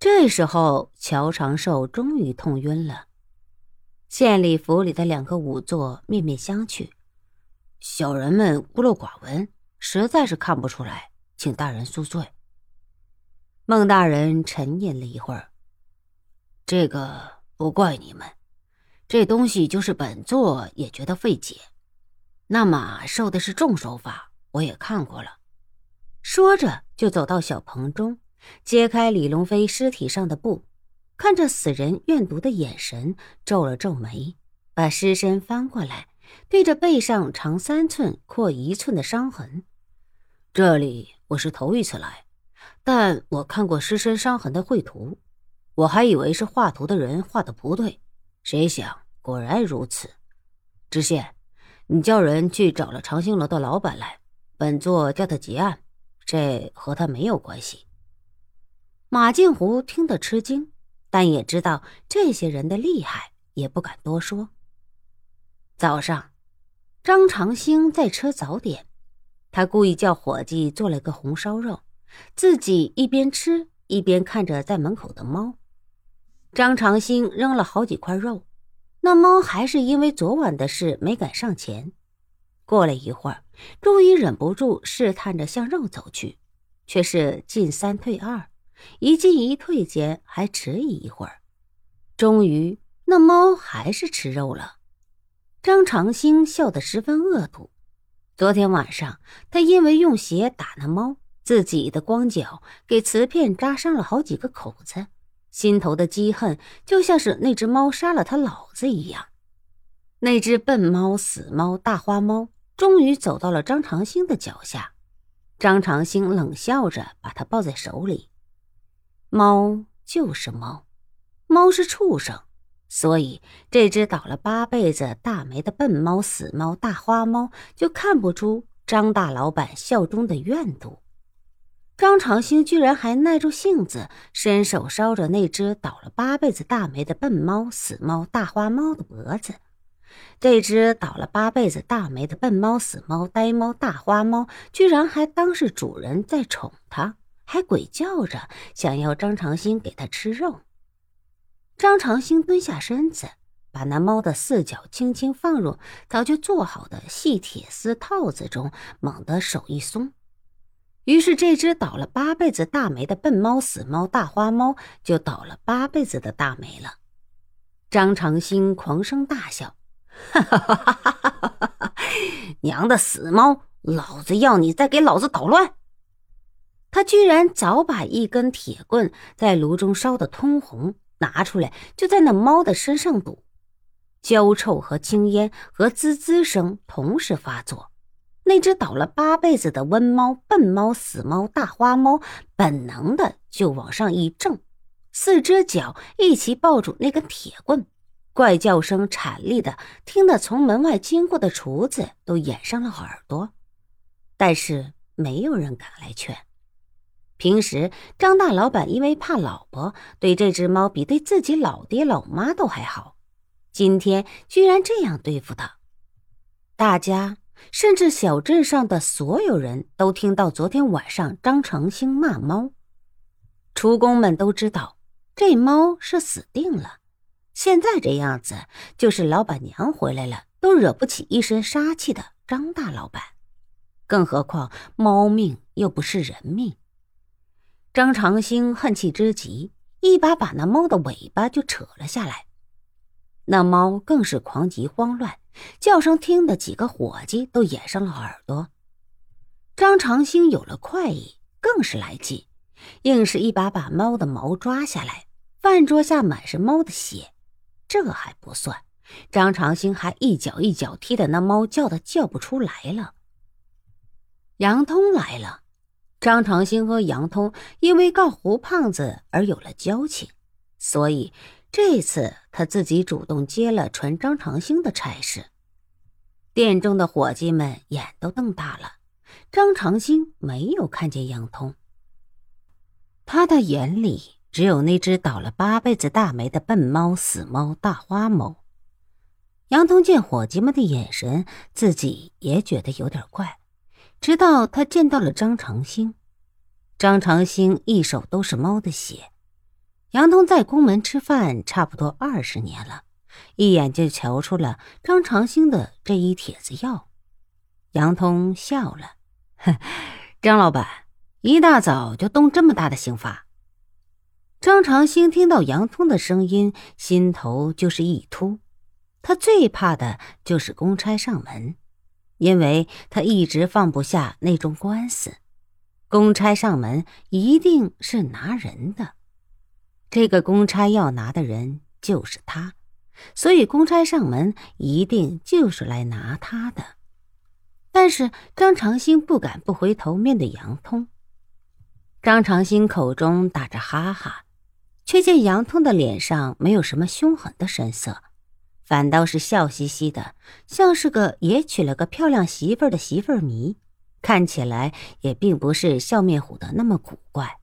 这时候，乔长寿终于痛晕了。县里府里的两个仵作面面相觑，小人们孤陋寡闻，实在是看不出来，请大人恕罪。孟大人沉吟了一会儿，这个不怪你们，这东西就是本座也觉得费解。那马受的是重手法，我也看过了。说着，就走到小棚中。揭开李龙飞尸体上的布，看着死人怨毒的眼神，皱了皱眉，把尸身翻过来，对着背上长三寸、阔一寸的伤痕。这里我是头一次来，但我看过尸身伤痕的绘图，我还以为是画图的人画的不对，谁想果然如此。知县，你叫人去找了长兴楼的老板来，本座叫他结案，这和他没有关系。马静湖听得吃惊，但也知道这些人的厉害，也不敢多说。早上，张长兴在吃早点，他故意叫伙计做了个红烧肉，自己一边吃一边看着在门口的猫。张长兴扔了好几块肉，那猫还是因为昨晚的事没敢上前。过了一会儿，终于忍不住试探着向肉走去，却是进三退二。一进一退间还迟疑一会儿，终于那猫还是吃肉了。张长兴笑得十分恶毒。昨天晚上他因为用鞋打那猫，自己的光脚给瓷片扎伤了好几个口子，心头的积恨就像是那只猫杀了他老子一样。那只笨猫、死猫、大花猫终于走到了张长兴的脚下，张长兴冷笑着把它抱在手里。猫就是猫，猫是畜生，所以这只倒了八辈子大霉的笨猫、死猫、大花猫就看不出张大老板效忠的怨毒。张长兴居然还耐住性子，伸手烧着那只倒了八辈子大霉的笨猫、死猫、大花猫的脖子。这只倒了八辈子大霉的笨猫、死猫、呆猫、大花猫，居然还当是主人在宠它。还鬼叫着想要张长兴给他吃肉。张长兴蹲下身子，把那猫的四脚轻轻放入早就做好的细铁丝套子中，猛地手一松，于是这只倒了八辈子大霉的笨猫、死猫、大花猫就倒了八辈子的大霉了。张长兴狂声大笑：“哈哈哈哈哈哈！娘的死猫，老子要你再给老子捣乱！”他居然早把一根铁棍在炉中烧得通红，拿出来就在那猫的身上堵，焦臭和青烟和滋滋声同时发作。那只倒了八辈子的瘟猫、笨猫、死猫、大花猫，本能的就往上一挣，四只脚一起抱住那根铁棍，怪叫声惨厉的，听得从门外经过的厨子都掩上了耳朵，但是没有人敢来劝。平时张大老板因为怕老婆，对这只猫比对自己老爹老妈都还好。今天居然这样对付他，大家甚至小镇上的所有人都听到昨天晚上张成兴骂猫。厨工们都知道这猫是死定了。现在这样子，就是老板娘回来了都惹不起一身杀气的张大老板，更何况猫命又不是人命。张长兴恨气之极，一把把那猫的尾巴就扯了下来。那猫更是狂急慌乱，叫声听得几个伙计都掩上了耳朵。张长兴有了快意，更是来劲，硬是一把把猫的毛抓下来。饭桌下满是猫的血，这还不算，张长兴还一脚一脚踢的那猫叫的叫不出来了。杨通来了。张长兴和杨通因为告胡胖子而有了交情，所以这次他自己主动接了传张长兴的差事。店中的伙计们眼都瞪大了。张长兴没有看见杨通，他的眼里只有那只倒了八辈子大霉的笨猫、死猫、大花猫。杨通见伙计们的眼神，自己也觉得有点怪。直到他见到了张长兴，张长兴一手都是猫的血，杨通在宫门吃饭差不多二十年了，一眼就瞧出了张长兴的这一帖子药。杨通笑了：“张老板，一大早就动这么大的刑法。”张长兴听到杨通的声音，心头就是一突。他最怕的就是公差上门，因为他一直放不下那种官司。公差上门一定是拿人的，这个公差要拿的人就是他，所以公差上门一定就是来拿他的。但是张长兴不敢不回头面对杨通。张长兴口中打着哈哈，却见杨通的脸上没有什么凶狠的神色。反倒是笑嘻嘻的，像是个也娶了个漂亮媳妇儿的媳妇儿迷，看起来也并不是笑面虎的那么古怪。